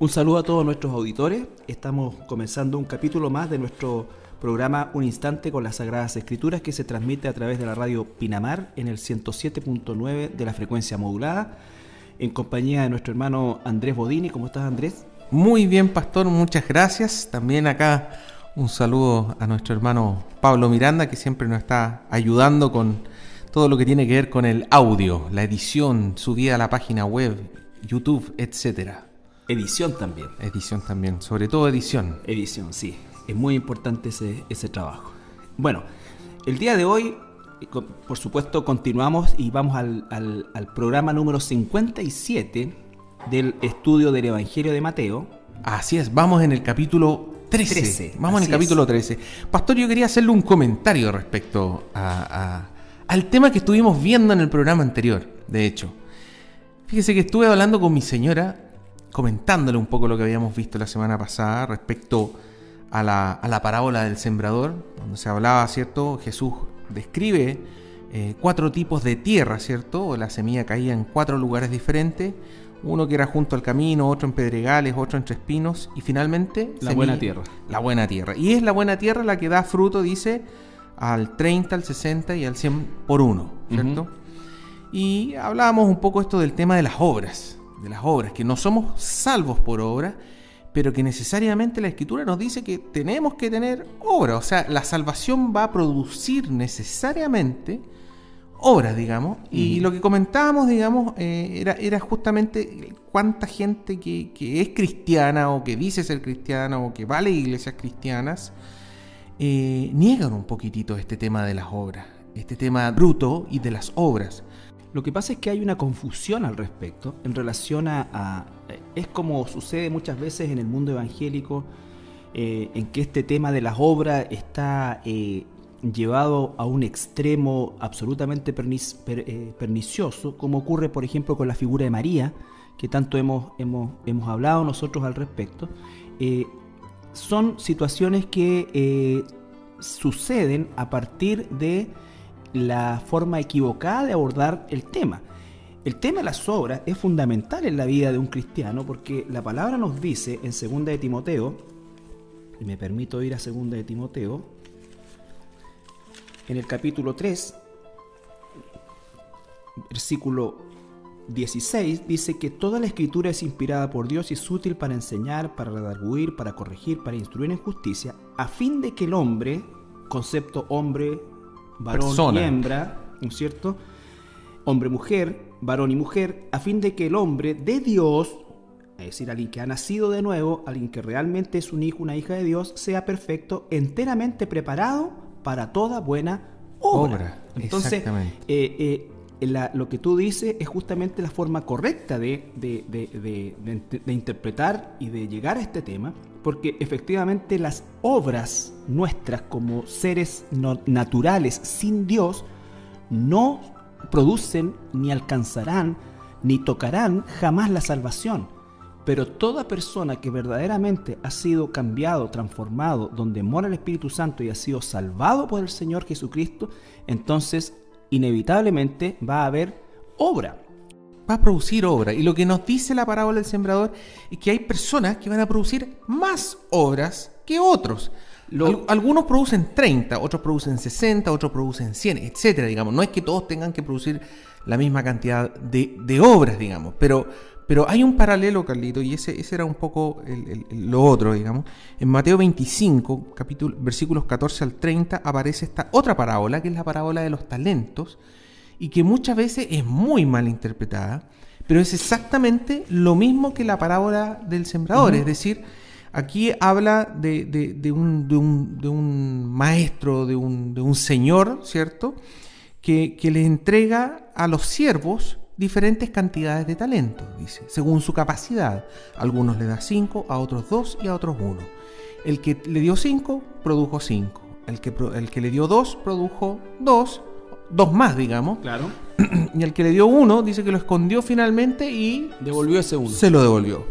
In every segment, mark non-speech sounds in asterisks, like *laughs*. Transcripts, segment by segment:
Un saludo a todos nuestros auditores. Estamos comenzando un capítulo más de nuestro programa Un Instante con las Sagradas Escrituras que se transmite a través de la radio Pinamar en el 107.9 de la frecuencia modulada en compañía de nuestro hermano Andrés Bodini. ¿Cómo estás Andrés? Muy bien, pastor, muchas gracias. También acá un saludo a nuestro hermano Pablo Miranda que siempre nos está ayudando con todo lo que tiene que ver con el audio, la edición, subida a la página web, YouTube, etcétera. Edición también. Edición también, sobre todo edición. Edición, sí. Es muy importante ese, ese trabajo. Bueno, el día de hoy, por supuesto, continuamos y vamos al, al, programa número 57 del estudio del Evangelio de Mateo. Así es, vamos en el capítulo 13. vamos en el capítulo 13. Pastor, yo quería hacerle un comentario respecto al tema que estuvimos viendo en el programa anterior, de hecho. Fíjese que estuve hablando con mi señora comentándole un poco lo que habíamos visto la semana pasada respecto a la, parábola del sembrador, donde se hablaba, ¿cierto? Jesús describe eh, cuatro tipos de tierra, ¿cierto? La semilla caía en cuatro lugares diferentes, uno que era junto al camino, otro en pedregales, otro entre espinos y finalmente... La buena tierra. La buena tierra. Y es la buena tierra la que da fruto, dice, al 30, al 60 y al 100 por uno, ¿cierto? Y hablábamos un poco esto del tema de las obras, de las obras, que no somos salvos por obra, pero que necesariamente la escritura nos dice que tenemos que tener obra, o sea, la salvación va a producir necesariamente obras, digamos, y lo que comentábamos, digamos, eh, era, era justamente cuánta gente que, es cristiana o que dice ser cristiana o que va a iglesias cristianas, eh, niegan un poquitito este tema de las obras, este tema bruto y de las obras. Lo que pasa es que hay una confusión al respecto en relación a... es como sucede muchas veces en el mundo evangélico, eh, en que este tema de las obras está eh, llevado a un extremo absolutamente eh, pernicioso, como ocurre por ejemplo con la figura de María, que tanto hemos, hemos, hemos hablado nosotros al respecto. son situaciones que suceden a partir de la forma equivocada de abordar el tema. El tema de las obras es fundamental en la vida de un cristiano porque la palabra nos dice en 2 de Timoteo, y me permito ir a 2 de Timoteo, en el capítulo 3, versículo 16, dice que toda la escritura es inspirada por Dios y es útil para enseñar, para redarguir, para corregir, para instruir en justicia, a fin de que el hombre, concepto hombre, varón y hembra, ¿no es cierto? Hombre-mujer, varón y mujer, a fin de que el hombre de Dios, es decir, alguien que ha nacido de nuevo, alguien que realmente es un hijo, una hija de Dios, sea perfecto, enteramente preparado para toda buena obra. Entonces, eh, eh, lo que tú dices es justamente la forma correcta de, interpretar y de llegar a este tema, porque efectivamente las obras nuestras como seres naturales sin Dios no producen ni alcanzarán ni tocarán jamás la salvación. Pero toda persona que verdaderamente ha sido cambiado, transformado, donde mora el Espíritu Santo y ha sido salvado por el Señor Jesucristo, entonces inevitablemente va a haber obra va a producir obra. Y lo que nos dice la parábola del sembrador es que hay personas que van a producir más obras que otros. algunos producen 30, otros producen 60, otros producen 100, etcétera, digamos. No es que todos tengan que producir la misma cantidad de, obras, digamos. Pero, pero hay un paralelo, Carlito, y ese, ese era un poco lo otro, digamos. En Mateo 25, capítulo, versículos 14 al 30, aparece esta otra parábola, que es la parábola de los talentos y que muchas veces es muy mal interpretada, pero es exactamente lo mismo que la parábola del sembrador, es decir, aquí habla de, un, maestro, de un, señor, ¿cierto? Que, que le entrega a los siervos diferentes cantidades de talento, dice, según su capacidad. algunos le da cinco, a otros dos y a otros uno. El que le dio cinco, produjo cinco. El que, el que le dio dos, produjo dos dos más, digamos. Claro. *clears throat* Y el que le dio uno dice que lo escondió finalmente y. Devolvió ese uno. Se lo devolvió.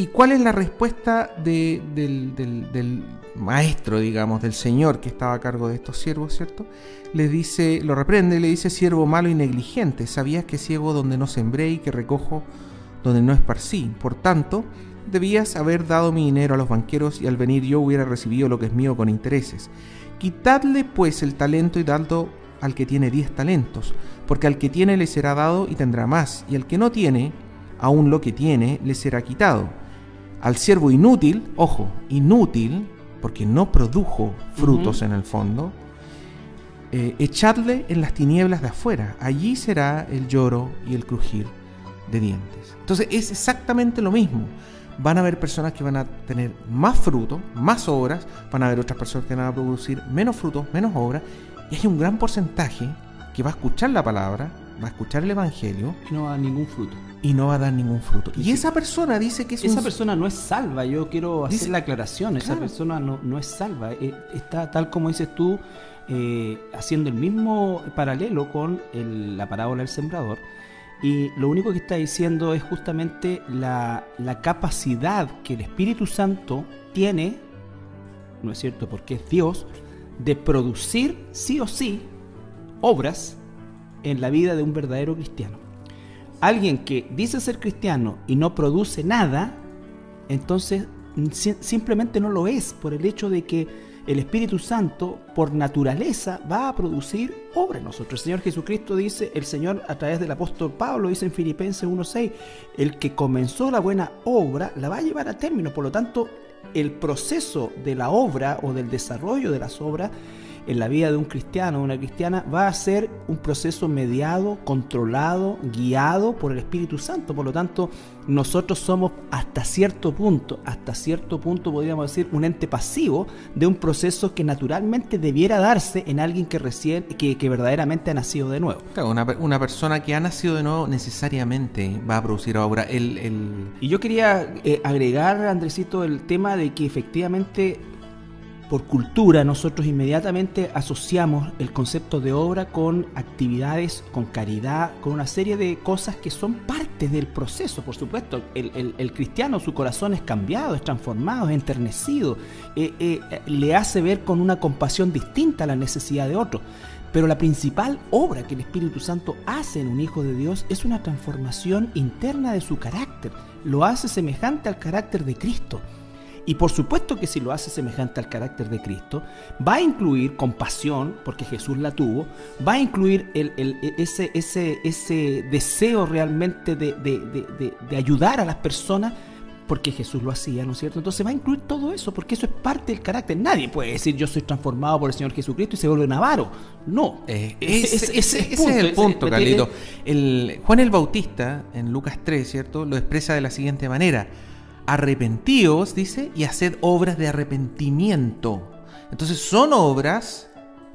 ¿Y cuál es la respuesta del, maestro, digamos, del señor que estaba a cargo de estos siervos, ¿cierto? Le dice, lo reprende le dice, siervo malo y negligente, ¿sabías que ciego donde no sembré y que recojo donde no esparcí. Por tanto, debías haber dado mi dinero a los banqueros y al venir yo hubiera recibido lo que es mío con intereses. Quitadle pues el talento y dadlo al que tiene diez talentos, porque al que tiene le será dado y tendrá más, y al que no tiene, aún lo que tiene le será quitado. Al siervo inútil, ojo, inútil, porque no produjo frutos en el fondo, eh, echadle en las tinieblas de afuera, allí será el lloro y el crujir de dientes. Entonces es exactamente lo mismo. Van a haber personas que van a tener más frutos, más obras, van a haber otras personas que van a producir menos frutos, menos obras, y hay un gran porcentaje que va a escuchar la palabra, va a escuchar el Evangelio. Y no va a dar ningún fruto. Y no va a dar ningún fruto. Y, esa persona dice que es Esa persona no es salva, yo quiero hacer la aclaración, esa persona no, no es salva, eh, está tal como dices tú, eh, haciendo el mismo paralelo con la parábola del sembrador. Y lo único que está diciendo es justamente la, la capacidad que el Espíritu Santo tiene, ¿no es cierto? Porque es Dios, de producir sí o sí obras en la vida de un verdadero cristiano. Alguien que dice ser cristiano y no produce nada, entonces simplemente no lo es por el hecho de que el Espíritu Santo por naturaleza va a producir obra en nosotros. El Señor Jesucristo dice, el Señor a través del apóstol Pablo dice en Filipenses 1.6, el que comenzó la buena obra la va a llevar a término. Por lo tanto, el proceso de la obra o del desarrollo de las obras en la vida de un cristiano o una cristiana va a ser un proceso mediado, controlado, guiado por el Espíritu Santo. Por lo tanto, nosotros somos hasta cierto punto, hasta cierto punto podríamos decir, un ente pasivo de un proceso que naturalmente debiera darse en alguien que recién, que, que verdaderamente ha nacido de nuevo. una, una, persona que ha nacido de nuevo necesariamente va a producir obra. El, el... Y yo quería eh, agregar, Andresito, el tema de que efectivamente por cultura nosotros inmediatamente asociamos el concepto de obra con actividades, con caridad, con una serie de cosas que son parte del proceso, por supuesto. El, cristiano, su corazón es cambiado, es transformado, es enternecido, eh, eh, le hace ver con una compasión distinta a la necesidad de otro. Pero la principal obra que el Espíritu Santo hace en un Hijo de Dios es una transformación interna de su carácter. Lo hace semejante al carácter de Cristo. Y por supuesto que si lo hace semejante al carácter de Cristo, va a incluir compasión, porque Jesús la tuvo, va a incluir el, ese, ese, ese deseo realmente de, de, ayudar a las personas, porque Jesús lo hacía, ¿no es cierto? Entonces va a incluir todo eso, porque eso es parte del carácter. Nadie puede decir yo soy transformado por el Señor Jesucristo y se vuelve Navaro. No. Eh, ese, es el punto, Carlito. El, Juan el Bautista, en Lucas 3, ¿cierto? Lo expresa de la siguiente manera arrepentíos, dice, y haced obras de arrepentimiento. Entonces son obras,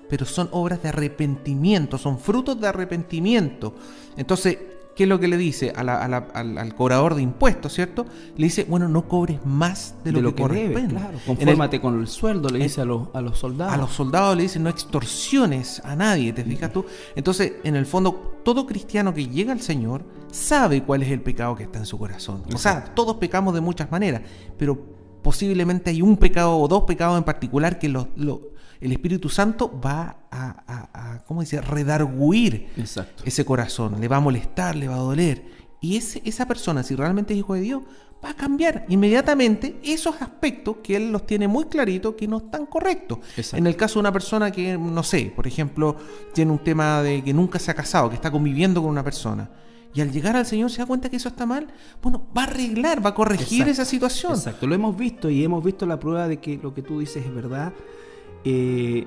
pero son obras de arrepentimiento, son frutos de arrepentimiento. Entonces, ¿qué es lo que le dice al, cobrador de impuestos, cierto? Le dice, bueno, no cobres más de lo, que, corresponde. claro. Confórmate con el sueldo, le dice a los, a los soldados. A los soldados le dice, no extorsiones a nadie, ¿te fijas tú? Entonces, en el fondo, todo cristiano que llega al Señor sabe cuál es el pecado que está en su corazón. O sea, todos pecamos de muchas maneras, pero posiblemente hay un pecado o dos pecados en particular que el Espíritu Santo va a, a, ¿cómo dice?, redarguir ese corazón, le va a molestar, le va a doler. Y ese, esa persona, si realmente es hijo de Dios, va a cambiar inmediatamente esos aspectos que él los tiene muy claritos que no están correctos. En el caso de una persona que, no sé, por ejemplo, tiene un tema de que nunca se ha casado, que está conviviendo con una persona y al llegar al Señor se da cuenta que eso está mal, bueno, va a arreglar, va a corregir esa situación. Exacto, lo hemos visto y hemos visto la prueba de que lo que tú dices es verdad. Eh,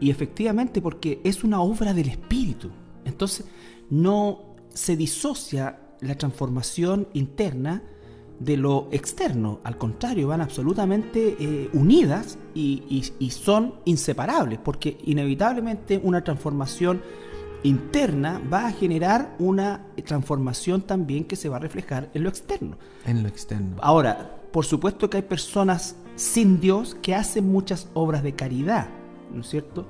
y efectivamente, porque es una obra del Espíritu. Entonces, no se disocia la transformación interna de lo externo. Al contrario, van absolutamente eh, unidas y, y son inseparables, porque inevitablemente una transformación interna va a generar una transformación también que se va a reflejar en lo externo. En lo externo. Ahora, por supuesto que hay personas sin Dios que hacen muchas obras de caridad, ¿no es cierto?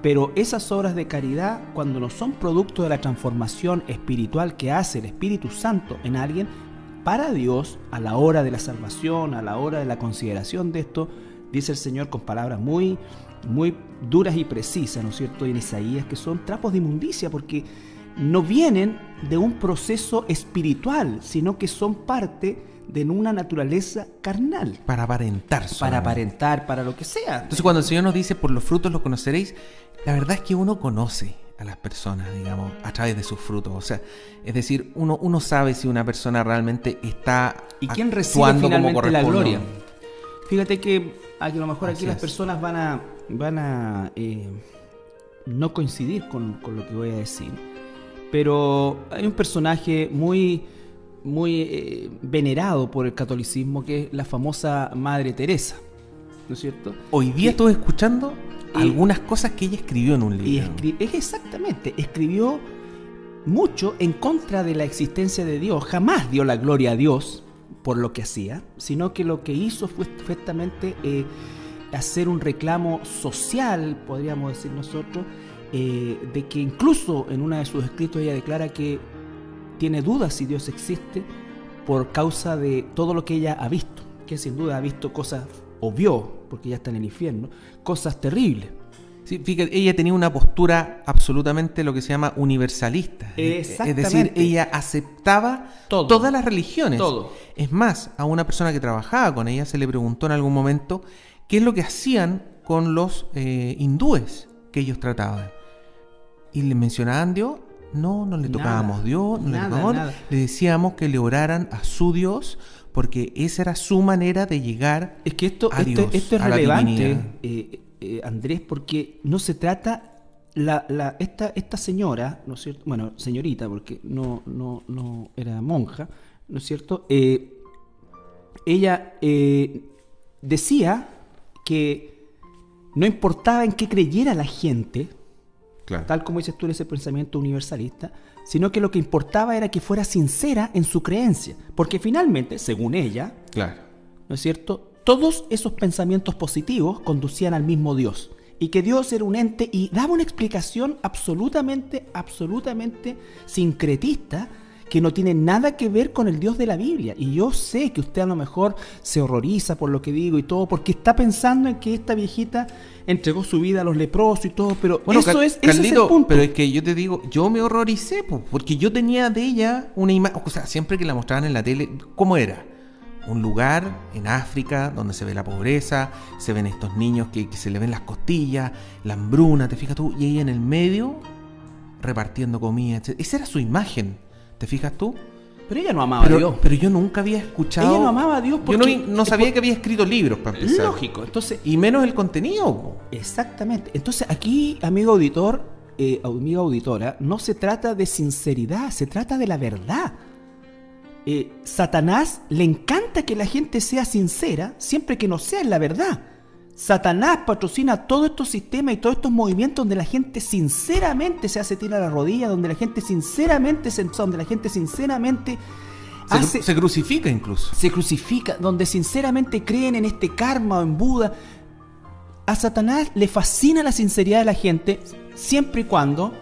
Pero esas obras de caridad, cuando no son producto de la transformación espiritual que hace el Espíritu Santo en alguien, para Dios, a la hora de la salvación, a la hora de la consideración de esto, dice el Señor con palabras muy muy duras y precisas, ¿no es cierto?, en Isaías, que son trapos de inmundicia, porque no vienen de un proceso espiritual, sino que son parte de una naturaleza carnal. Para aparentar. Para aparentar, para lo que sea. Entonces cuando el Señor nos dice, por los frutos los conoceréis, la verdad es que uno conoce a las personas, digamos, a través de sus frutos. O sea, es decir, uno, uno sabe si una persona realmente está ¿Y quién recibe finalmente la gloria? Fíjate que a lo mejor aquí las personas van a, van a eh, no coincidir con, con lo que voy a decir. Pero hay un personaje muy muy eh, venerado por el catolicismo, que es la famosa Madre Teresa. ¿No es cierto? Hoy día estoy escuchando algunas cosas que ella escribió en un libro. es exactamente, escribió mucho en contra de la existencia de Dios. Jamás dio la gloria a Dios por lo que hacía, sino que lo que hizo fue perfectamente eh, hacer un reclamo social, podríamos decir nosotros, eh, de que incluso en uno de sus escritos ella declara que tiene dudas si Dios existe por causa de todo lo que ella ha visto, que sin duda ha visto cosas, o vio, porque ya está en el infierno, cosas terribles. Sí, fíjate, ella tenía una postura absolutamente lo que se llama universalista. Es decir, ella aceptaba todas las religiones. Todo. Es más, a una persona que trabajaba con ella se le preguntó en algún momento qué es lo que hacían con los eh, hindúes que ellos trataban. Y le mencionaban Dios no, no le tocábamos Dios, no le tocábamos. Le decíamos que le oraran a su Dios porque esa era su manera de llegar es que esto, a Dios, esto, es relevante, eh, eh, Andrés, porque no se trata la, la, esta, esta señora, ¿no es cierto? Bueno, señorita, porque no, no, no era monja, ¿no es cierto? Eh, ella decía que no importaba en qué creyera la gente, tal como dices tú en ese pensamiento universalista, sino que lo que importaba era que fuera sincera en su creencia, porque finalmente, según ella, claro. ¿no es cierto? Todos esos pensamientos positivos conducían al mismo Dios y que Dios era un ente y daba una explicación absolutamente, absolutamente sincretista que no tiene nada que ver con el Dios de la Biblia. Y yo sé que usted a lo mejor se horroriza por lo que digo y todo, porque está pensando en que esta viejita entregó su vida a los leprosos y todo, pero bueno, eso es, punto. Pero es que yo te digo, yo me horroricé, porque yo tenía de ella una imagen, o sea, siempre que la mostraban en la tele, ¿cómo era? Un lugar en África donde se ve la pobreza, se ven estos niños que, que se le ven las costillas, la hambruna, te fijas tú, y ella en el medio repartiendo comida, etc. Esa era su imagen. ¿Te fijas tú? Pero ella no amaba a Dios. Pero yo nunca había escuchado. Ella no amaba a Dios porque. Yo no, sabía que había escrito libros para empezar. Lógico. Entonces, y menos el contenido. Exactamente. Entonces, aquí, amigo auditor, eh, amiga auditora, no se trata de sinceridad, se trata de la verdad. Eh, Satanás le encanta que la gente sea sincera siempre que no sea en la verdad. Satanás patrocina todos estos sistemas y todos estos movimientos donde la gente sinceramente se hace tirar a la rodilla, donde la gente sinceramente se, donde la gente sinceramente se, hace, se crucifica incluso. Se crucifica, donde sinceramente creen en este karma o en Buda. A Satanás le fascina la sinceridad de la gente siempre y cuando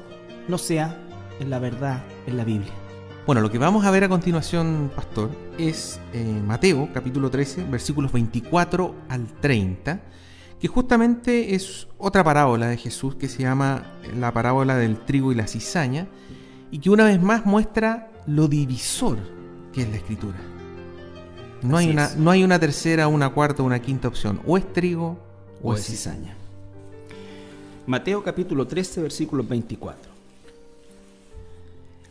no sea en la verdad, en la Biblia. Bueno, lo que vamos a ver a continuación, pastor, es eh, Mateo capítulo 13, versículos 24 al 30 que justamente es otra parábola de Jesús que se llama la parábola del trigo y la cizaña, y que una vez más muestra lo divisor que es la escritura. No hay, una, no hay una tercera, una cuarta, una quinta opción. O es trigo o, es cizaña. Mateo capítulo 13, versículo 24.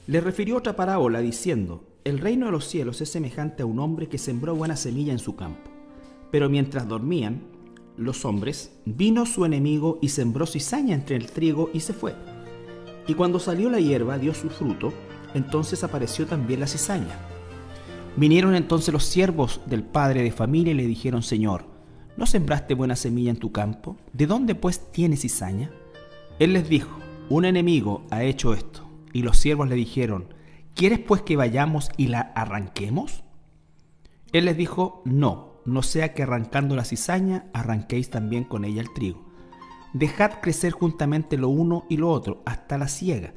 Le refirió otra parábola diciendo, el reino de los cielos es semejante a un hombre que sembró buena semilla en su campo. Pero mientras dormían, los hombres, vino su enemigo y sembró cizaña entre el trigo y se fue. Y cuando salió la hierba dio su fruto, entonces apareció también la cizaña. Vinieron entonces los siervos del padre de familia y le dijeron, Señor, ¿no sembraste buena semilla en tu campo? ¿De dónde pues tienes cizaña? Él les dijo, un enemigo ha hecho esto. Y los siervos le dijeron, ¿quieres pues que vayamos y la arranquemos? Él les dijo, no, no sea que arrancando la cizaña arranquéis también con ella el trigo. Dejad crecer juntamente lo uno y lo otro hasta la siega.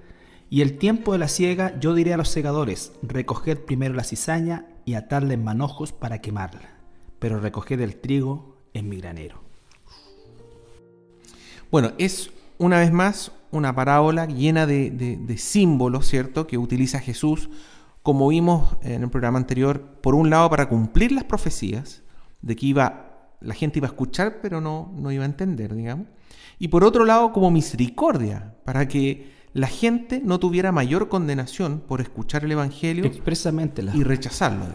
Y el tiempo de la siega yo diré a los segadores, recoged primero la cizaña y atadla en manojos para quemarla, pero recoged el trigo en mi granero. Bueno, es una vez más, una parábola llena de, símbolos, ¿cierto?, que utiliza Jesús, como vimos en el programa anterior, por un lado para cumplir las profecías, de que iba, la gente iba a escuchar, pero no, no iba a entender, digamos, y por otro lado como misericordia, para que la gente no tuviera mayor condenación por escuchar el Evangelio expresamente y rechazarlo.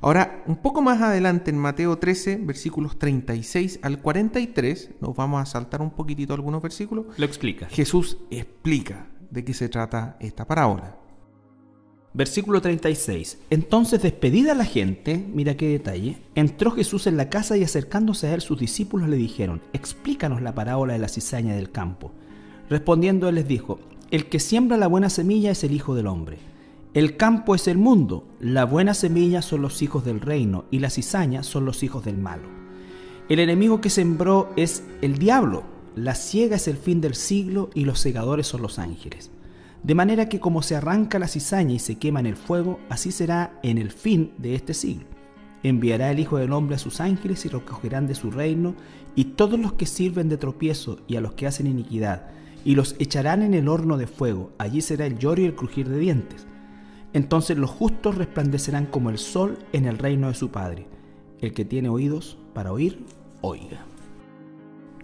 Ahora, un poco más adelante en Mateo 13, versículos 36 al 43, nos vamos a saltar un poquitito algunos versículos. Lo explica. Jesús explica de qué se trata esta parábola. Versículo 36. Entonces, despedida la gente, mira qué detalle, entró Jesús en la casa y acercándose a él sus discípulos le dijeron, explícanos la parábola de la cizaña del campo. Respondiendo él les dijo, el que siembra la buena semilla es el Hijo del Hombre. El campo es el mundo, la buena semilla son los hijos del reino y la cizaña son los hijos del malo. El enemigo que sembró es el diablo, la ciega es el fin del siglo y los segadores son los ángeles. De manera que como se arranca la cizaña y se quema en el fuego, así será en el fin de este siglo. Enviará el Hijo del Hombre a sus ángeles y recogerán de su reino y todos los que sirven de tropiezo y a los que hacen iniquidad, y los echarán en el horno de fuego, allí será el lloro y el crujir de dientes. Entonces los justos resplandecerán como el sol en el reino de su Padre. El que tiene oídos para oír, oiga.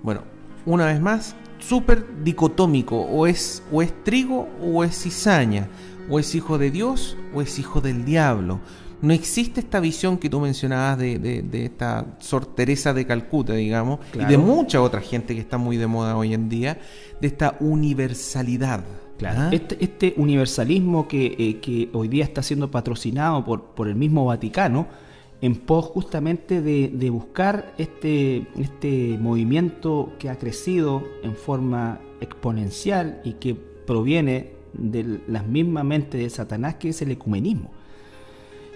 Bueno, una vez más, súper dicotómico, o es, o es trigo o es cizaña, o es hijo de Dios o es hijo del diablo no existe esta visión que tú mencionabas de, de, esta Sor Teresa de Calcuta, digamos, y de mucha otra gente que está muy de moda hoy en día, de esta universalidad. Claro. ¿Ah? Este, este, universalismo que, eh, que, hoy día está siendo patrocinado por, por el mismo Vaticano, en pos justamente de, de, buscar este, este movimiento que ha crecido en forma exponencial y que proviene de las mismas mentes de Satanás, que es el ecumenismo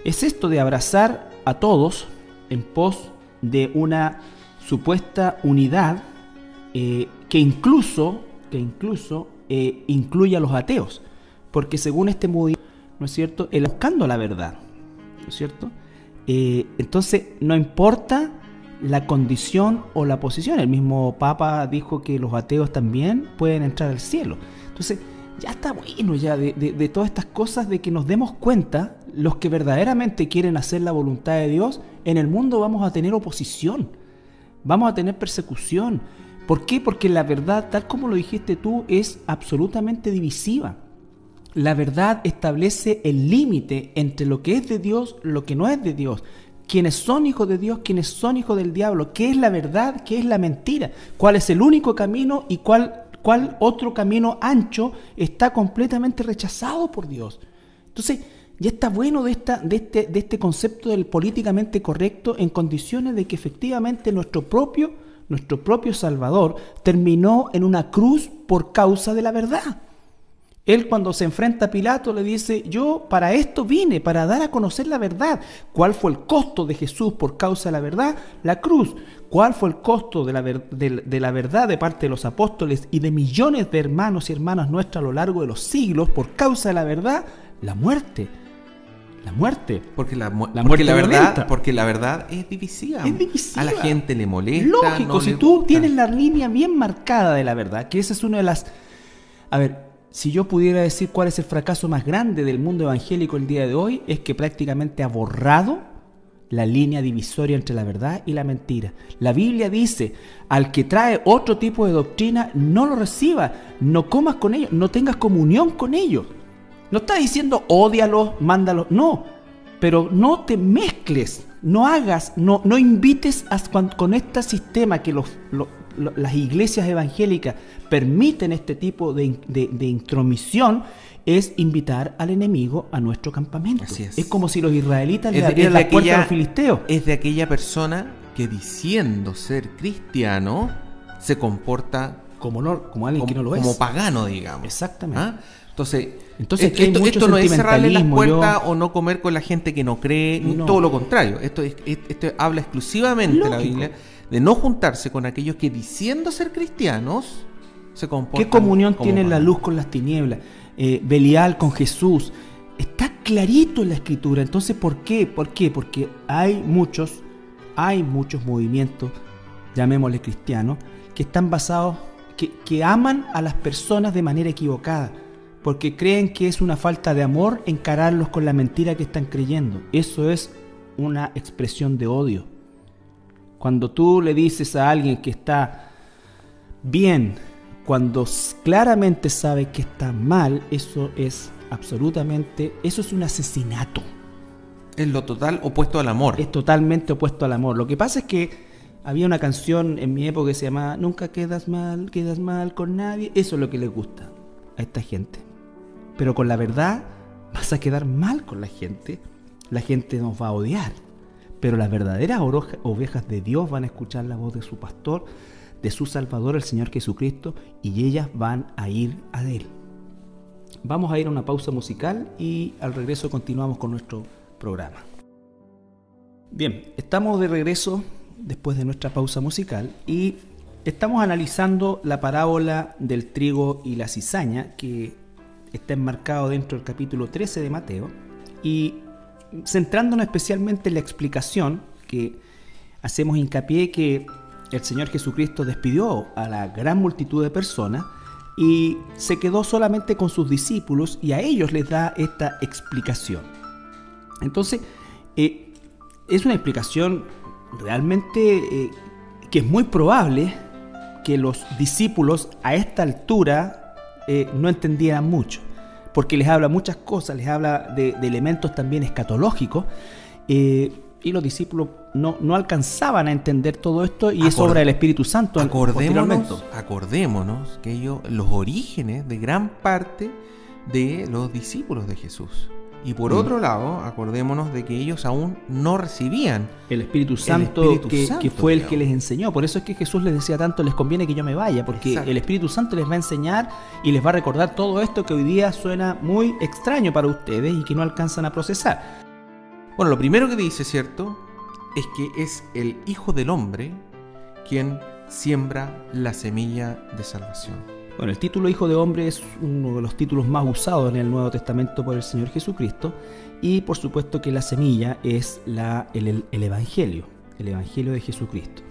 es esto de abrazar a todos en pos de una supuesta unidad eh, que incluso, que incluso eh, incluye a los ateos, porque según este movimiento, ¿no es cierto?, el buscando la verdad, ¿no es cierto? Eh, entonces, no importa la condición o la posición, el mismo Papa dijo que los ateos también pueden entrar al cielo. Entonces, ya está bueno ya de, de, todas estas cosas, de que nos demos cuenta, los que verdaderamente quieren hacer la voluntad de Dios, en el mundo vamos a tener oposición, vamos a tener persecución. ¿Por qué? Porque la verdad, tal como lo dijiste tú, es absolutamente divisiva. La verdad establece el límite entre lo que es de Dios, lo que no es de Dios. Quienes son hijos de Dios, quienes son hijos del diablo, qué es la verdad, qué es la mentira, cuál es el único camino y cuál cuál otro camino ancho está completamente rechazado por Dios. Entonces, ya está bueno de, esta, de, este, de este concepto del políticamente correcto en condiciones de que efectivamente nuestro propio, nuestro propio Salvador terminó en una cruz por causa de la verdad. Él cuando se enfrenta a Pilato le dice, yo para esto vine, para dar a conocer la verdad. ¿Cuál fue el costo de Jesús por causa de la verdad? La cruz. ¿Cuál fue el costo de la, de la, verdad de parte de los apóstoles y de millones de hermanos y hermanas nuestras a lo largo de los siglos por causa de la verdad? La muerte. La muerte. Porque la, muerte la verdad, porque la verdad es divisiva. Es divisiva. A la gente le molesta. Lógico, si tú tienes la línea bien marcada de la verdad, que esa es una de las... A ver, si yo pudiera decir cuál es el fracaso más grande del mundo evangélico el día de hoy, es que prácticamente ha borrado la línea divisoria entre la verdad y la mentira. La Biblia dice, al que trae otro tipo de doctrina, no lo reciba, no comas con ellos, no tengas comunión con ellos. No está diciendo odialos, mándalos, no, pero no te mezcles, no hagas, no, no invites a, con este sistema que los, las iglesias evangélicas permiten este tipo de, intromisión es invitar al enemigo a nuestro campamento. es. como si los israelitas le abrieran la puerta a los filisteos. Es de aquella persona que diciendo ser cristiano se comporta como, no, como alguien que no lo es. Como pagano, digamos. Exactamente. ¿Ah? Entonces, Entonces esto, no es cerrarle las puertas o no comer con la gente que no cree, todo lo contrario. Esto, esto habla exclusivamente la Biblia de no juntarse con aquellos que diciendo ser cristianos se comportan. ¿Qué comunión tiene la luz con las tinieblas? Eh, Belial con Jesús. Está clarito en la escritura. Entonces, ¿por qué? ¿Por qué? Porque hay muchos, hay muchos movimientos, llamémosle cristianos, que están basados que, aman a las personas de manera equivocada, porque creen que es una falta de amor encararlos con la mentira que están creyendo. Eso es una expresión de odio. Cuando tú le dices a alguien que está bien, cuando claramente sabe que está mal, eso es absolutamente, eso es un asesinato. Es lo total opuesto al amor. Es totalmente opuesto al amor. Lo que pasa es que había una canción en mi época que se llamaba Nunca quedas mal, quedas mal con nadie. Eso es lo que les gusta a esta gente. Pero con la verdad vas a quedar mal con la gente. La gente nos va a odiar. Pero las verdaderas ovejas de Dios van a escuchar la voz de su pastor, de su Salvador, el Señor Jesucristo, y ellas van a ir a Él. Vamos a ir a una pausa musical y al regreso continuamos con nuestro programa. Bien, estamos de regreso después de nuestra pausa musical y estamos analizando la parábola del trigo y la cizaña que está enmarcado dentro del capítulo 13 de Mateo y centrándonos especialmente en la explicación que hacemos hincapié que el Señor Jesucristo despidió a la gran multitud de personas y se quedó solamente con sus discípulos y a ellos les da esta explicación. Entonces, eh, es una explicación realmente eh, que es muy probable que los discípulos a esta altura eh, no entendieran mucho, porque les habla muchas cosas, les habla de, elementos también escatológicos, eh, y los discípulos no, no, alcanzaban a entender todo esto y es obra del Espíritu Santo. Acordémonos, acordémonos que ellos, los orígenes de gran parte de los discípulos de Jesús. Y por mm. otro lado, acordémonos de que ellos aún no recibían el Espíritu Santo, que, fue el que les enseñó. Por eso es que Jesús les decía tanto, les conviene que yo me vaya, porque el Espíritu Santo les va a enseñar y les va a recordar todo esto que hoy día suena muy extraño para ustedes y que no alcanzan a procesar. Bueno, lo primero que dice, ¿cierto? Es que es el Hijo del Hombre quien siembra la semilla de salvación. Bueno, el título Hijo de Hombre es uno de los títulos más usados en el Nuevo Testamento por el Señor Jesucristo y por supuesto que la semilla es el Evangelio, el Evangelio de Jesucristo.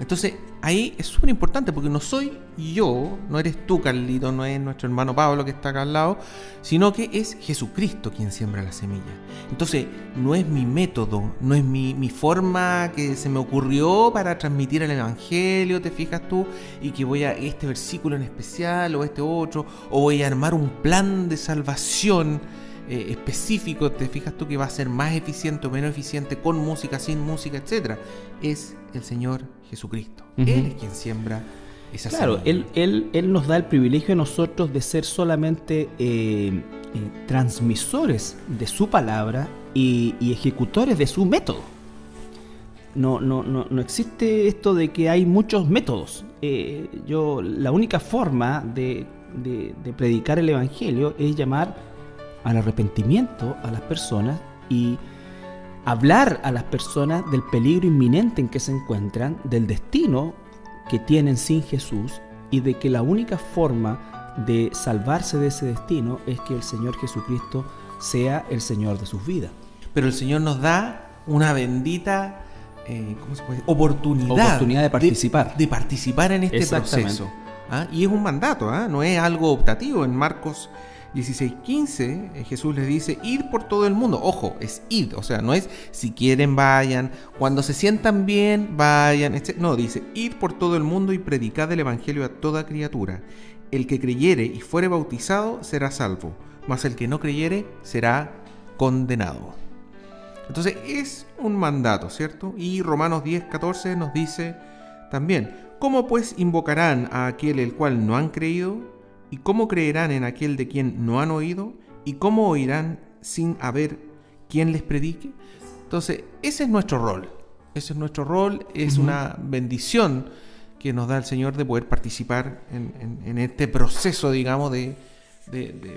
Entonces, ahí es súper importante porque no soy yo, no eres tú, Carlito, no es nuestro hermano Pablo que está acá al lado, sino que es Jesucristo quien siembra la semilla. Entonces, no es mi método, no es mi, mi forma que se me ocurrió para transmitir el Evangelio, te fijas tú, y que voy a este versículo en especial o este otro, o voy a armar un plan de salvación eh, específico, te fijas tú que va a ser más eficiente o menos eficiente con música, sin música, etc. Es el Señor Jesucristo. Él es quien siembra esa Claro, él, él, él, nos da el privilegio a nosotros de ser solamente eh, eh, transmisores de su palabra y, ejecutores de su método. No, no, no, no, existe esto de que hay muchos métodos. yo, la única forma de, de predicar el Evangelio es llamar al arrepentimiento a las personas y hablar a las personas del peligro inminente en que se encuentran, del destino que tienen sin Jesús y de que la única forma de salvarse de ese destino es que el Señor Jesucristo sea el Señor de sus vidas. Pero el Señor nos da una bendita eh, oportunidad, oportunidad de participar. De, participar en este proceso. ¿ah? Y es un mandato, ¿ah? no es algo optativo. En Marcos 16:15 eh, Jesús les dice, id por todo el mundo. Ojo, es id, o sea, no es si quieren vayan, cuando se sientan bien vayan. No, dice, id por todo el mundo y predicad el Evangelio a toda criatura. El que creyere y fuere bautizado será salvo, mas el que no creyere será condenado. Entonces es un mandato, ¿cierto? Y Romanos 10:14 nos dice también, ¿cómo pues invocarán a aquel el cual no han creído? ¿Y cómo creerán en aquel de quien no han oído? ¿Y cómo oirán sin haber quien les predique? Entonces, ese es nuestro rol. Ese es nuestro rol, es una bendición que nos da el Señor de poder participar en, este proceso, digamos, de,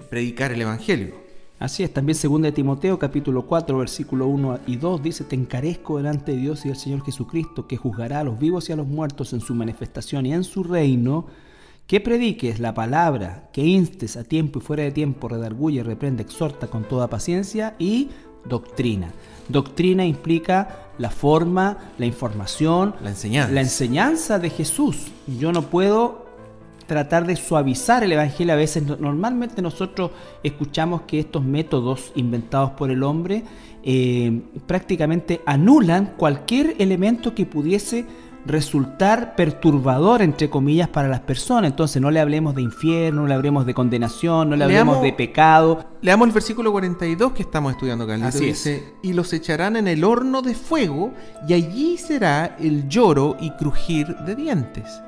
predicar el Evangelio. Así es, también 2 de Timoteo capítulo 4 versículo 1 y 2 dice, te encarezco delante de Dios y del Señor Jesucristo, que juzgará a los vivos y a los muertos en su manifestación y en su reino, que prediques la palabra, que instes a tiempo y fuera de tiempo, redarguye, reprende, exhorta con toda paciencia y doctrina. Doctrina implica la forma, la información, la enseñanza. La enseñanza de Jesús. Yo no puedo tratar de suavizar el Evangelio. A veces normalmente nosotros escuchamos que estos métodos inventados por el hombre eh, prácticamente anulan cualquier elemento que pudiese resultar perturbador, entre comillas, para las personas. Entonces no le hablemos de infierno, no le hablemos de condenación, no le hablemos de pecado. Leamos el versículo 42 que estamos estudiando, acá. Así dice, y los echarán en el horno de fuego, y allí será el lloro y crujir de dientes.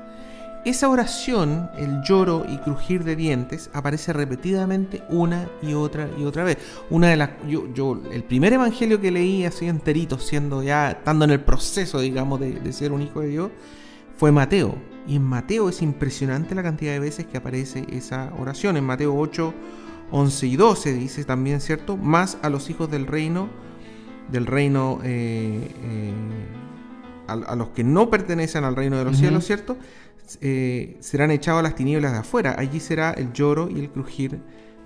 Esa oración, el lloro y crujir de dientes, aparece repetidamente una y otra y otra vez. Una de las, yo, yo el primer evangelio que leí así enterito, siendo ya, estando en el proceso, digamos, de, de ser un hijo de Dios, fue Mateo. Y en Mateo es impresionante la cantidad de veces que aparece esa oración. En Mateo 8, 11 y 12 dice también, ¿cierto? Más a los hijos del reino, del reino, eh, eh, a, los que no pertenecen al reino de los cielos, ¿cierto? Eh, serán echados a las tinieblas de afuera. Allí será el lloro y el crujir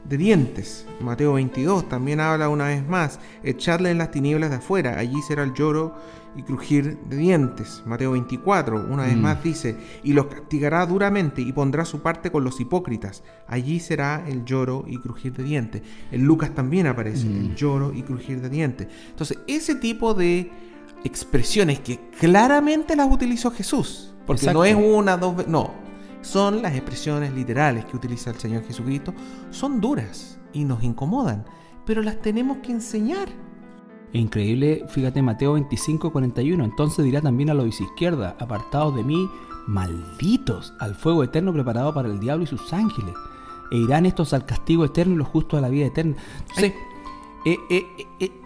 de dientes. Mateo 22 también habla una vez más, echadle en las tinieblas de afuera. Allí será el lloro y crujir de dientes. Mateo 24 una vez mm. más dice, y los castigará duramente y pondrá su parte con los hipócritas. Allí será el lloro y crujir de dientes. En Lucas también aparece el mm. lloro y crujir de dientes. Entonces, ese tipo de expresiones que claramente las utilizó Jesús porque no es una, dos no. Son las expresiones literales que utiliza el Señor Jesucristo. Son duras y nos incomodan, pero las tenemos que enseñar. Increíble, fíjate Mateo 25, 41. Entonces dirá también a los de izquierda, apartados de mí, malditos, al fuego eterno preparado para el diablo y sus ángeles. E irán estos al castigo eterno y los justos a la vida eterna. Entonces, eh, eh, eh,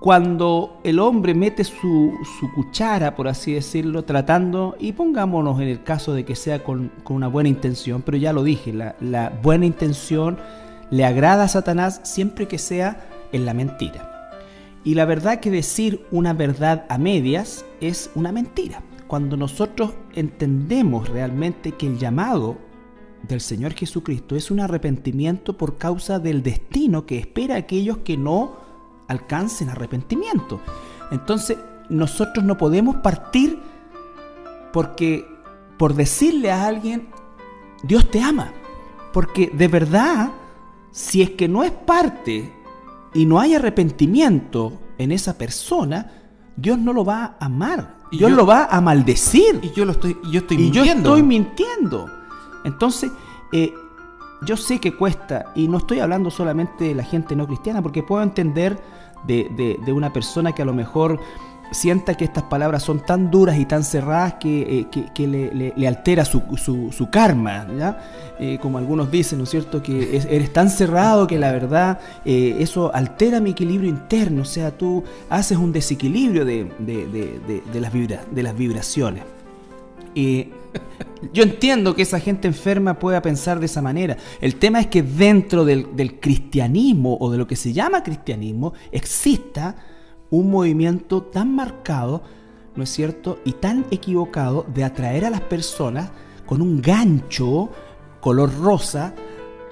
cuando el hombre mete su, cuchara, por así decirlo, tratando, y pongámonos en el caso de que sea con, una buena intención, pero ya lo dije, la, la, buena intención le agrada a Satanás siempre que sea en la mentira. Y la verdad que decir una verdad a medias es una mentira. Cuando nosotros entendemos realmente que el llamado del Señor Jesucristo es un arrepentimiento por causa del destino que espera a aquellos que no alcancen arrepentimiento. Entonces, nosotros no podemos partir porque por decirle a alguien, Dios te ama. Porque de verdad, si es que no es parte y no hay arrepentimiento en esa persona, Dios no lo va a amar. Dios lo va a maldecir. Y yo lo estoy, yo estoy mintiendo. yo estoy mintiendo. Entonces, eh, yo sé que cuesta, y no estoy hablando solamente de la gente no cristiana, porque puedo entender de, una persona que a lo mejor sienta que estas palabras son tan duras y tan cerradas que, eh, le, altera su, su, karma, ¿ya? Eh, como algunos dicen, ¿no es cierto? Que eres tan cerrado que la verdad eh, eso altera mi equilibrio interno, o sea, tú haces un desequilibrio de, las, vibra, de las vibraciones. Yo entiendo que esa gente enferma pueda pensar de esa manera. El tema es que dentro del, cristianismo o de lo que se llama cristianismo exista un movimiento tan marcado, ¿no es cierto? Y tan equivocado de atraer a las personas con un gancho color rosa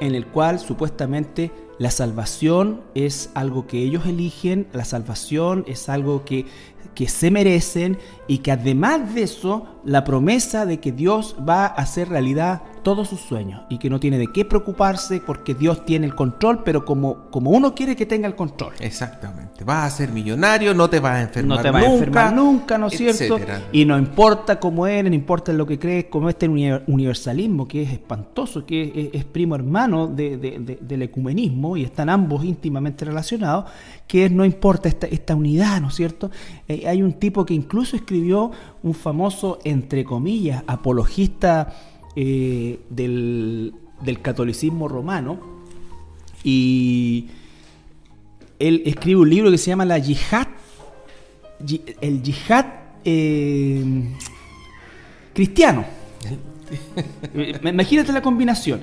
en el cual supuestamente la salvación es algo que ellos eligen, la salvación es algo que que se merecen y que además de eso, la promesa de que Dios va a hacer realidad todos sus sueños y que no tiene de qué preocuparse porque Dios tiene el control, pero como, como uno quiere que tenga el control. Exactamente. Vas a ser millonario, no te vas a enfermar nunca. No te vas a enfermar nunca, ¿no es cierto? Y no importa cómo eres, no importa lo que crees, como este universalismo que es espantoso, que es, primo hermano del ecumenismo y están ambos íntimamente relacionados, que es, no importa esta, esta unidad, ¿no es cierto? Eh, hay un tipo que incluso escribió un famoso, entre comillas, apologista eh, del, catolicismo romano y él escribe un libro que se llama La Yihad, el Yihad eh, cristiano. *laughs* Imagínate la combinación.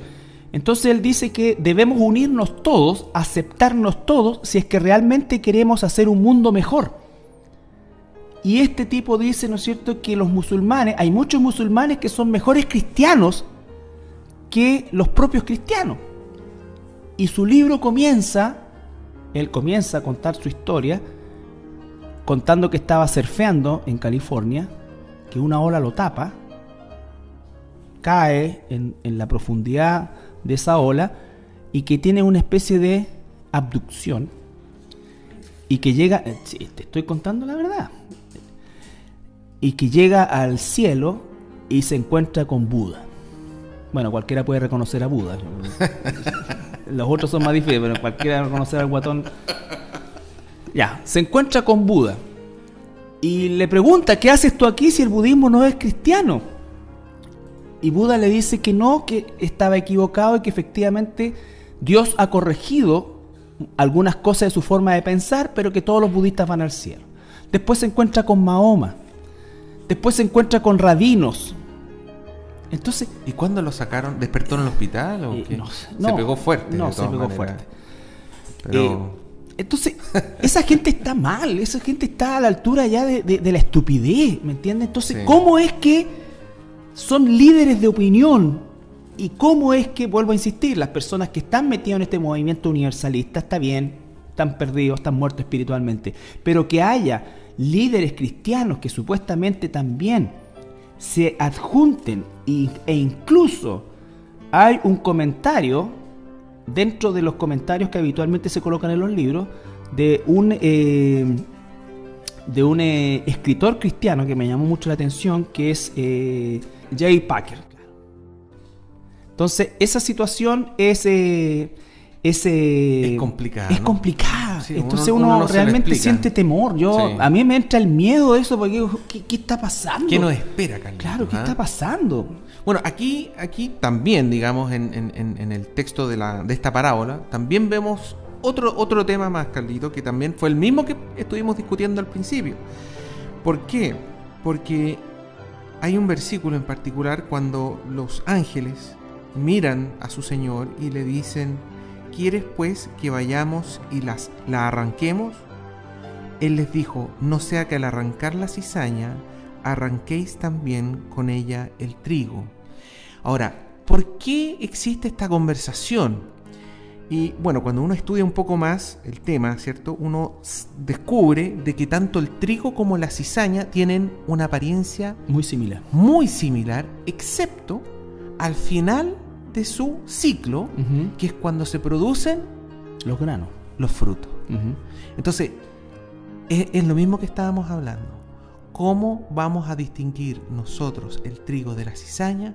Entonces él dice que debemos unirnos todos, aceptarnos todos, si es que realmente queremos hacer un mundo mejor. Y este tipo dice, ¿no es cierto?, que los musulmanes, hay muchos musulmanes que son mejores cristianos que los propios cristianos. Y su libro comienza, él comienza a contar su historia, contando que estaba surfeando en California, que una ola lo tapa, cae en, la profundidad de esa ola y que tiene una especie de abducción y que llega, eh, te estoy contando la verdad, y que llega al cielo y se encuentra con Buda. Bueno, cualquiera puede reconocer a Buda. *laughs* Los otros son más difíciles, pero cualquiera reconocer al guatón. Ya, se encuentra con Buda y le pregunta, ¿qué haces tú aquí si el budismo no es cristiano? Y Buda le dice que no, que estaba equivocado y que efectivamente Dios ha corregido algunas cosas de su forma de pensar, pero que todos los budistas van al cielo. Después se encuentra con Mahoma. Después se encuentra con rabinos. Entonces, ¿y cuándo lo sacaron? ¿Despertó en el hospital o eh, No, se pegó fuerte. No, se pegó fuerte. Eh, entonces, esa gente está mal, esa gente está a la altura ya de, la estupidez, ¿me entiendes? Entonces, ¿cómo es que son líderes de opinión? ¿Y cómo es que, vuelvo a insistir, las personas que están metidas en este movimiento universalista, está bien, están perdidos, están muertos espiritualmente, pero que haya líderes cristianos que supuestamente también se adjunten e incluso hay un comentario dentro de los comentarios que habitualmente se colocan en los libros de un eh, de un eh, escritor cristiano que me llamó mucho la atención que es eh, Jay Packer entonces esa situación es es, complicada. Es complicada. Entonces uno, realmente siente temor. Yo, A mí me entra el miedo de eso porque ¿qué, está pasando? ¿Qué nos espera, Carlos? Claro, ¿qué ah? está pasando? Bueno, aquí, aquí también, digamos, en, el texto de, la, de esta parábola, también vemos otro, otro tema más, Carlito, que también fue el mismo que estuvimos discutiendo al principio. ¿Por qué? Porque hay un versículo en particular cuando los ángeles miran a su Señor y le dicen, ¿quieres pues que vayamos y las, la arranquemos? Él les dijo, no sea que al arrancar la cizaña, arranquéis también con ella el trigo. Ahora, ¿por qué existe esta conversación? Y bueno, cuando uno estudia un poco más el tema, ¿cierto? Uno descubre de que tanto el trigo como la cizaña tienen una apariencia muy similar. Muy similar, excepto al final de su ciclo, que es cuando se producen los granos, los frutos. Entonces, es lo mismo que estábamos hablando. ¿Cómo vamos a distinguir nosotros el trigo de la cizaña?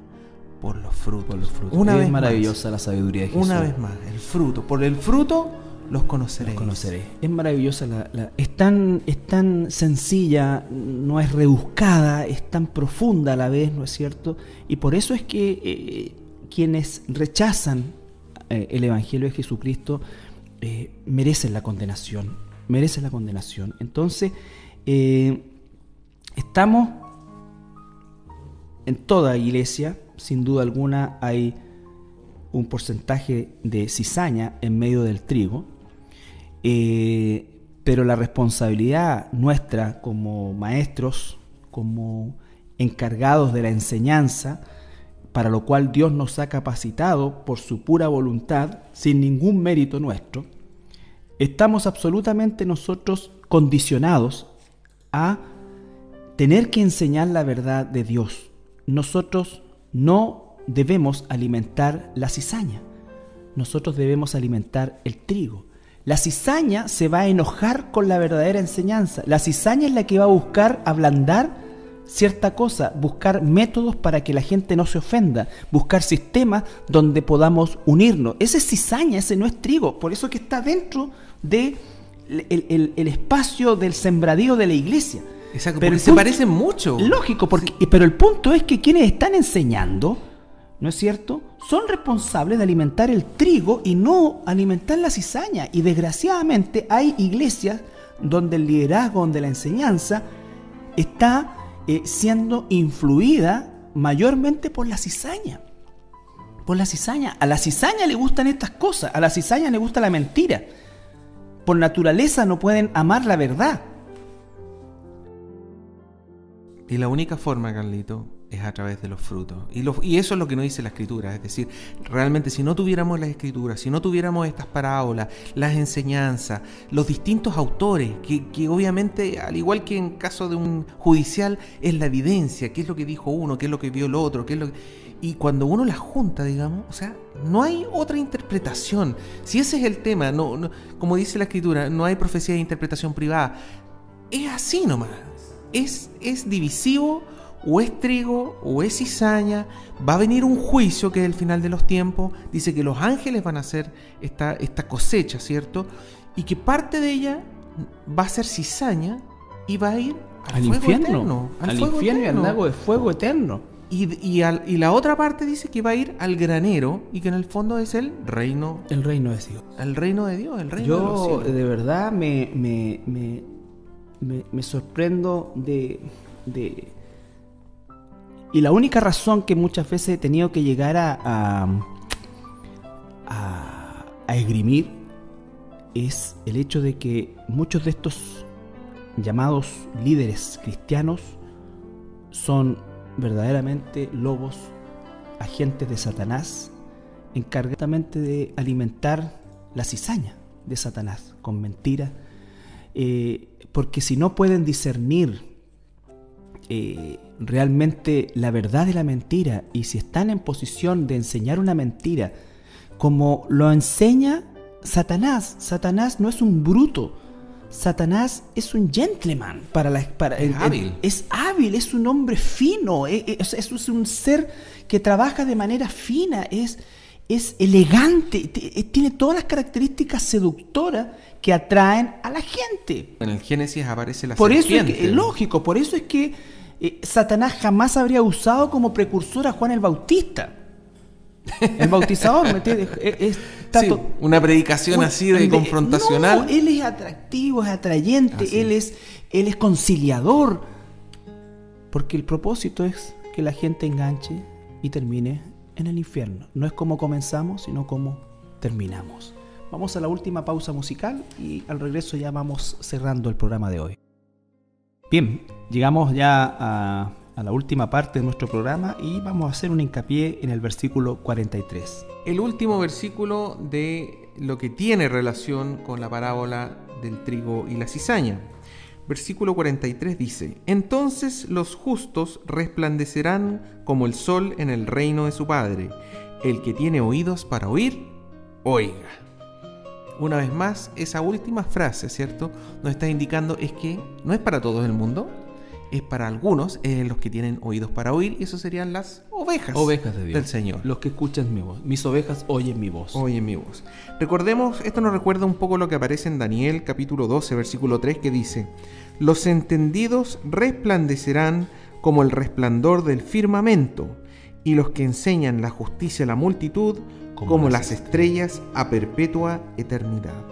por los frutos. los frutos. Una es vez maravillosa la sabiduría de Jesús. Una vez más, el fruto. Por el fruto los conoceréis. conoceré. Es maravillosa la, es tan es tan sencilla, no es rebuscada, es tan profunda a la vez, ¿no es cierto? Y por eso es que eh, quienes rechazan eh, el evangelio de Jesucristo eh, merecen la condenación, merecen la condenación. Entonces estamos en toda iglesia sin duda alguna hay un porcentaje de cizaña en medio del trigo, eh, pero la responsabilidad nuestra como maestros, como encargados de la enseñanza, para lo cual Dios nos ha capacitado por su pura voluntad, sin ningún mérito nuestro, estamos absolutamente nosotros condicionados a tener que enseñar la verdad de Dios. Nosotros no debemos alimentar la cizaña, nosotros debemos alimentar el trigo. La cizaña se va a enojar con la verdadera enseñanza. La cizaña es la que va a buscar ablandar cierta cosa, buscar métodos para que la gente no se ofenda, buscar sistemas donde podamos unirnos. Ese es cizaña, ese no es trigo. Por eso que está dentro del de el, espacio del sembradío de la iglesia. Exacto, pero se parecen mucho. Lógico, porque, pero el punto es que quienes están enseñando, ¿no es cierto? Son responsables de alimentar el trigo y no alimentar la cizaña. Y desgraciadamente hay iglesias donde el liderazgo, donde la enseñanza está eh, siendo influida mayormente por la cizaña. Por la cizaña. A la cizaña le gustan estas cosas, a la cizaña le gusta la mentira. Por naturaleza no pueden amar la verdad. Y la única forma, Carlito, es a través de los frutos. Y, eso es lo que nos dice la escritura. Es decir, realmente si no tuviéramos las escrituras, si no tuviéramos estas parábolas, las enseñanzas, los distintos autores, que, obviamente, al igual que en caso de un judicial, es la evidencia, qué es lo que dijo uno, qué es lo que vio el otro, qué es lo y cuando uno las junta, digamos, o sea, no hay otra interpretación. Si ese es el tema, no, como dice la escritura, no hay profecía de interpretación privada. Es así nomás. Es, es divisivo, o es trigo, o es cizaña. Va a venir un juicio que es el final de los tiempos. Dice que los ángeles van a hacer esta, esta cosecha, ¿cierto? Y que parte de ella va a ser cizaña y va a ir al, infierno. al, infierno y al lago de fuego eterno. Y, y, la otra parte dice que va a ir al granero y que en el fondo es el reino. El reino de Dios. El reino de Dios, el reino Yo de, verdad me, me, me, me, sorprendo de, de, Y la única razón que muchas veces he tenido que llegar a, a, esgrimir es el hecho de que muchos de estos llamados líderes cristianos son verdaderamente lobos, agentes de Satanás, encargadamente de alimentar la cizaña de Satanás con mentira, eh, porque si no pueden discernir eh, realmente la verdad de la mentira y si están en posición de enseñar una mentira, como lo enseña Satanás, Satanás no es un bruto, Satanás es un gentleman para la para es, hábil. es hábil, es un hombre fino, es, es, un ser que trabaja de manera fina, es, es elegante, eh, tiene todas las características seductoras que atraen a la gente. En el Génesis aparece la por serpiente. Eso es, lógico, por eso es que eh, Satanás jamás habría usado como precursor a Juan el Bautista. El bautizador, ¿me entiendes? Es, una predicación así de, confrontacional. él es atractivo, es atrayente, él es, él es conciliador. Porque el propósito es que la gente enganche y termine en el infierno. No es como comenzamos, sino como terminamos. Vamos a la última pausa musical y al regreso ya vamos cerrando el programa de hoy. Bien, llegamos ya a la última parte de nuestro programa y vamos a hacer un hincapié en el versículo 43. El último versículo de lo que tiene relación con la parábola del trigo y la cizaña. Versículo 43 dice, Entonces los justos resplandecerán como el sol en el reino de su Padre. El que tiene oídos para oír, oiga. Una vez más, esa última frase, ¿cierto? Nos está indicando es que no es para todo el mundo, es para algunos, eh, los que tienen oídos para oír, y eso serían las ovejas, ovejas de Dios. del Señor. Los que escuchan mi voz. Mis ovejas oyen mi voz. Oyen mi voz. Recordemos, esto nos recuerda un poco lo que aparece en Daniel capítulo 12, versículo 3, que dice, Los entendidos resplandecerán como el resplandor del firmamento, y los que enseñan la justicia a la multitud como, las estrellas a perpetua eternidad.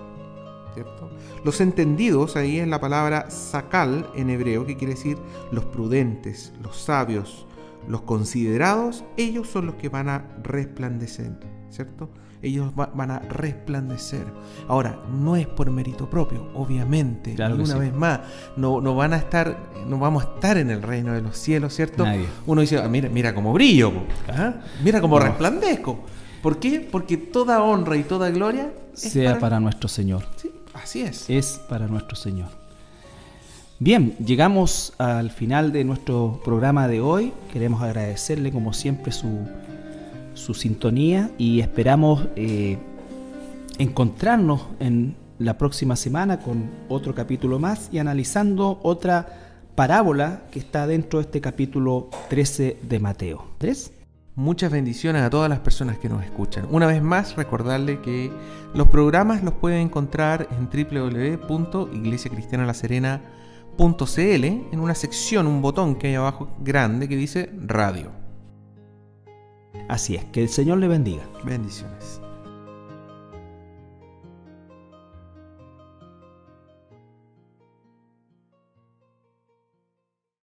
Los entendidos, ahí es la palabra sakal en hebreo, que quiere decir los prudentes, los sabios, los considerados, ellos son los que van a resplandecer, ¿cierto? Ellos van a resplandecer. Ahora, no es por mérito propio, obviamente. una vez más, no, no, van a estar, no vamos a estar en el reino de los cielos, ¿cierto? Uno dice, ah, mira, mira cómo brillo, ¿ah? mira cómo resplandezco. ¿Por qué? Porque toda honra y toda gloria sea para... nuestro Señor. ¿Sí? Así es. Es para nuestro Señor. Bien, llegamos al final de nuestro programa de hoy. Queremos agradecerle como siempre su, su sintonía y esperamos eh, encontrarnos en la próxima semana con otro capítulo más y analizando otra parábola que está dentro de este capítulo 13 de Mateo. ¿Tres? Muchas bendiciones a todas las personas que nos escuchan. Una vez más, recordarle que los programas los pueden encontrar en www.iglesiacristianalaserena.cl en una sección, un botón que hay abajo grande que dice radio. Así es, que el Señor le bendiga. Bendiciones.